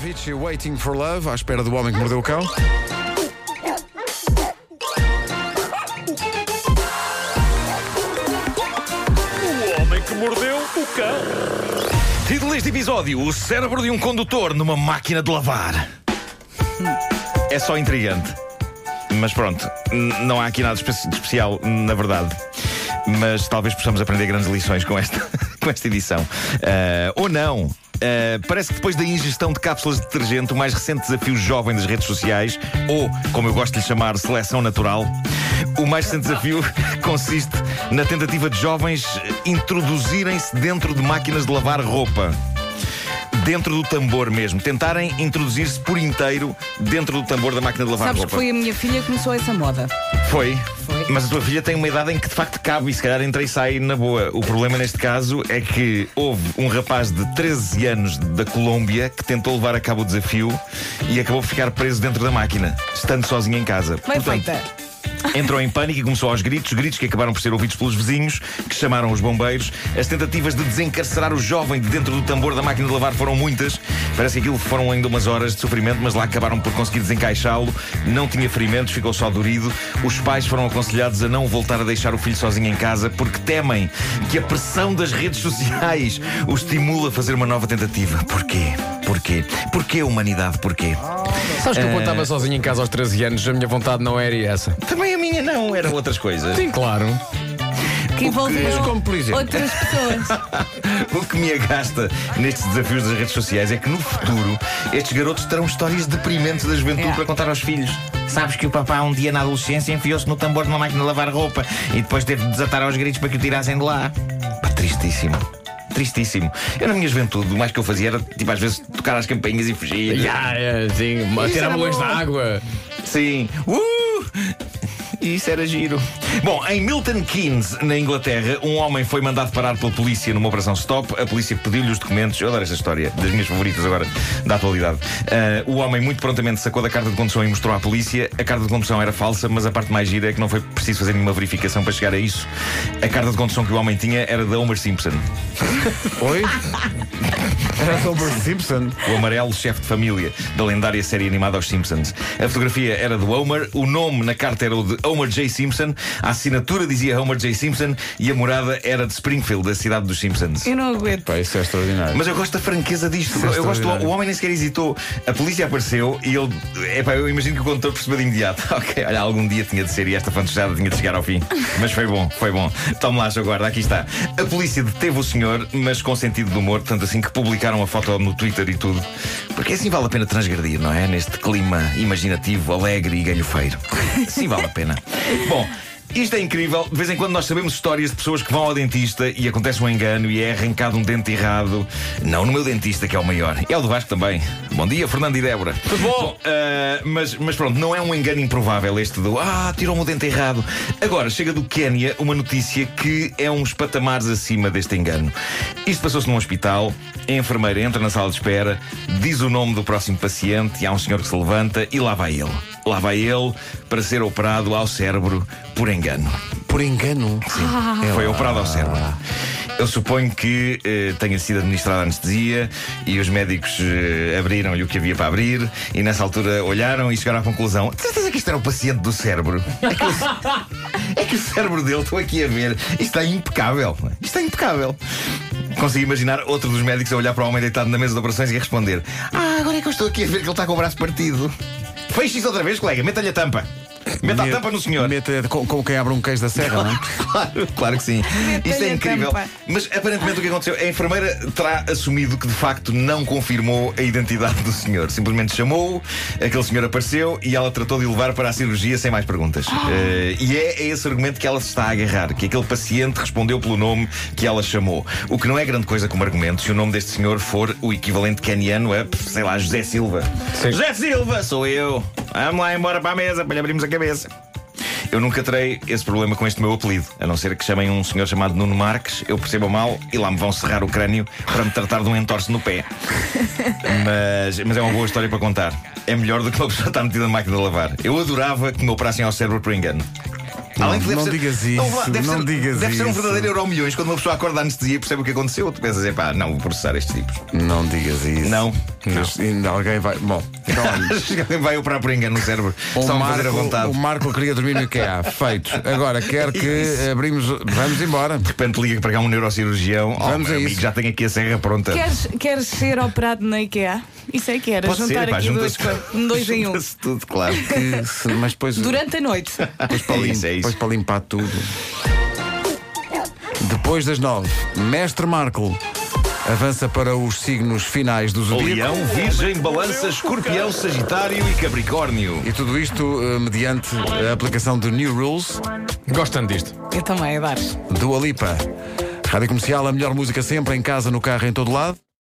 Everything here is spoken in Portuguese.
Avicii Waiting for Love, à espera do homem que mordeu o cão. O homem que mordeu o cão. Título deste episódio: O cérebro de um condutor numa máquina de lavar. É só intrigante. Mas pronto, não há aqui nada de especial, na verdade. Mas talvez possamos aprender grandes lições com esta, com esta edição. Ah, ou não. Ah, parece que depois da ingestão de cápsulas de detergente, o mais recente desafio jovem das redes sociais, ou, como eu gosto de lhe chamar, seleção natural, o mais recente desafio consiste na tentativa de jovens introduzirem-se dentro de máquinas de lavar roupa dentro do tambor mesmo. Tentarem introduzir-se por inteiro dentro do tambor da máquina de lavar Sabes que roupa. foi a minha filha que começou essa moda. Foi. Foi. Mas a tua filha tem uma idade em que de facto cabe e se calhar entra e sai na boa. O problema neste caso é que houve um rapaz de 13 anos da Colômbia que tentou levar a cabo o desafio e acabou por ficar preso dentro da máquina, estando sozinho em casa. Bem Portanto, feita. Entrou em pânico e começou aos gritos, gritos que acabaram por ser ouvidos pelos vizinhos, que chamaram os bombeiros. As tentativas de desencarcerar o jovem de dentro do tambor da máquina de lavar foram muitas. Parece que aquilo foram ainda umas horas de sofrimento, mas lá acabaram por conseguir desencaixá-lo. Não tinha ferimentos, ficou só dorido. Os pais foram aconselhados a não voltar a deixar o filho sozinho em casa porque temem que a pressão das redes sociais o estimule a fazer uma nova tentativa. Porquê? Porquê? Porquê, humanidade? Porquê? Sabes que eu Eh, quando estava sozinho em casa aos 13 anos, a minha vontade não era essa. Também a minha não, eram outras coisas. Sim, claro. Que envolveu como, por exemplo? outras pessoas. O que me agasta nestes desafios das redes sociais é que no futuro estes garotos terão histórias deprimentes da juventude É. para contar aos filhos. Sabes que o papá um dia na adolescência enfiou-se no tambor de uma máquina de lavar roupa e depois teve de desatar aos gritos para que o tirassem de lá. Pá, tristíssimo. Tristíssimo. Eu na minha juventude, o mais que eu fazia era, tipo, às vezes tocar as campainhas e fugir. Ya, é, sim, tirar era balões da água. Sim. Uh! Isso era giro. Bom, em Milton Keynes, na Inglaterra, um homem foi mandado parar pela polícia numa operação stop. A polícia pediu-lhe os documentos. Eu adoro esta história, das minhas favoritas agora, da atualidade. Ah, o homem muito prontamente sacou da carta de condução e mostrou à polícia. A carta de condução era falsa, mas a parte mais gira é que não foi preciso fazer nenhuma verificação para chegar a isso. A carta de condução que o homem tinha era de Homer Simpson. Oi? Era Homer Simpson. O amarelo chefe de família da lendária série animada Os Simpsons. A fotografia era do Homer, o nome na carta era o de Homer J. Simpson, a assinatura dizia Homer J. Simpson e a morada era de Springfield, da cidade dos Simpsons. Eu não aguento. Pá, isso é extraordinário. Mas eu gosto da franqueza disto. Isso é eu gosto, o homem nem sequer hesitou. A polícia apareceu e ele. Epá, eu imagino que o condutor percebeu de imediato. Ok, olha, algum dia tinha de ser e esta fantasada tinha de chegar ao fim. Mas foi bom, foi bom. Tome lá, seu guarda, aqui está. A polícia deteve o senhor, mas com sentido de humor, tanto assim que publicaram a foto no Twitter e tudo. Porque assim vale a pena transgredir, não é? Neste clima imaginativo, alegre e galhofeiro. Sim, vale a pena. Bom. Isto é incrível. De vez em quando nós sabemos histórias de pessoas que vão ao dentista e acontece um engano e é arrancado um dente errado. Não no meu dentista, que é o maior. É o do Vasco também. Bom dia, Fernando e Débora. Tudo bom? mas, mas pronto, não é um engano improvável este do Ah, tirou-me o dente errado. Agora, chega do Quénia uma notícia que é uns patamares acima deste engano. Isto passou-se num hospital. A enfermeira entra na sala de espera, diz o nome do próximo paciente e há um senhor que se levanta e lá vai ele. Lá vai ele para ser operado ao cérebro por engano. Por engano. Sim, foi operado ao cérebro. Eu suponho que eh, tenha sido administrada anestesia e os médicos eh, abriram-lhe o que havia para abrir e nessa altura olharam e chegaram à conclusão: "De certeza que isto era o paciente do cérebro? É que, o, é que o cérebro dele, estou aqui a ver, isto está impecável. Isto está impecável. Consegui imaginar outro dos médicos a olhar para o homem deitado na mesa de operações e a responder: Ah, agora é que eu estou aqui a ver que ele está com o braço partido. Feche isso outra vez, colega, meta-lhe a tampa. Meta a tampa no senhor. Meta com, com quem abre um queijo da serra, não é? Claro, claro que sim. Isto é incrível. tampa. Mas aparentemente o que aconteceu? A enfermeira terá assumido que de facto não confirmou a identidade do senhor. Simplesmente chamou-o, aquele senhor apareceu e ela tratou de o levar para a cirurgia sem mais perguntas. Eh, e é a esse argumento que ela se está a agarrar: que aquele paciente respondeu pelo nome que ela chamou. O que não é grande coisa como argumento se o nome deste senhor for o equivalente caniano a, sei lá, José Silva. Sim. José Silva, sou eu. Vamos lá embora para a mesa para lhe abrirmos a cabeça. Eu nunca terei esse problema com este meu apelido, a não ser que chamem um senhor chamado Nuno Marques, eu percebo mal e lá me vão serrar o crânio para me tratar de um entorce no pé. Mas, mas é uma boa história para contar. É melhor do que uma pessoa estar metida na máquina de lavar. Eu adorava que me operassem ao cérebro por engano. Além de que não ser- digas isso, deve não ser, digas Deve ser um isso. verdadeiro euro milhões quando uma pessoa acorda da anestesia e percebe o que aconteceu. Tu pensas, epá, não, vou processar estes tipos. Não digas isso. Não. Ainda alguém vai. Bom, então. Alguém vai operar por engano no cérebro. O Estão a fazer a Marco, vontade. o Marco queria dormir no IKEA. Feito. Agora quer que Isso. abrimos. Vamos embora. De repente liga para cá um neurocirurgião. Oh, Vamos meu a amigo, isso. já tenho aqui a serra pronta. Queres, queres ser operado na IKEA? Isso é que era, Pode juntar ser, pá, aqui dois, um dois em um. junta-se tudo, claro. Que se- mas depois. Durante a noite. Depois para, É lim- é depois para limpar tudo. Depois das nove, Mestre Marco avança para os signos finais do zodíaco. Leão, Virgem, Balança, Escorpião, Sagitário e Capricórnio. E tudo isto eh, mediante a aplicação de New Rules, Gosto tanto disto. Eu também, Adares. do Alipa. Rádio Comercial, a melhor música sempre, em casa, no carro, em todo lado.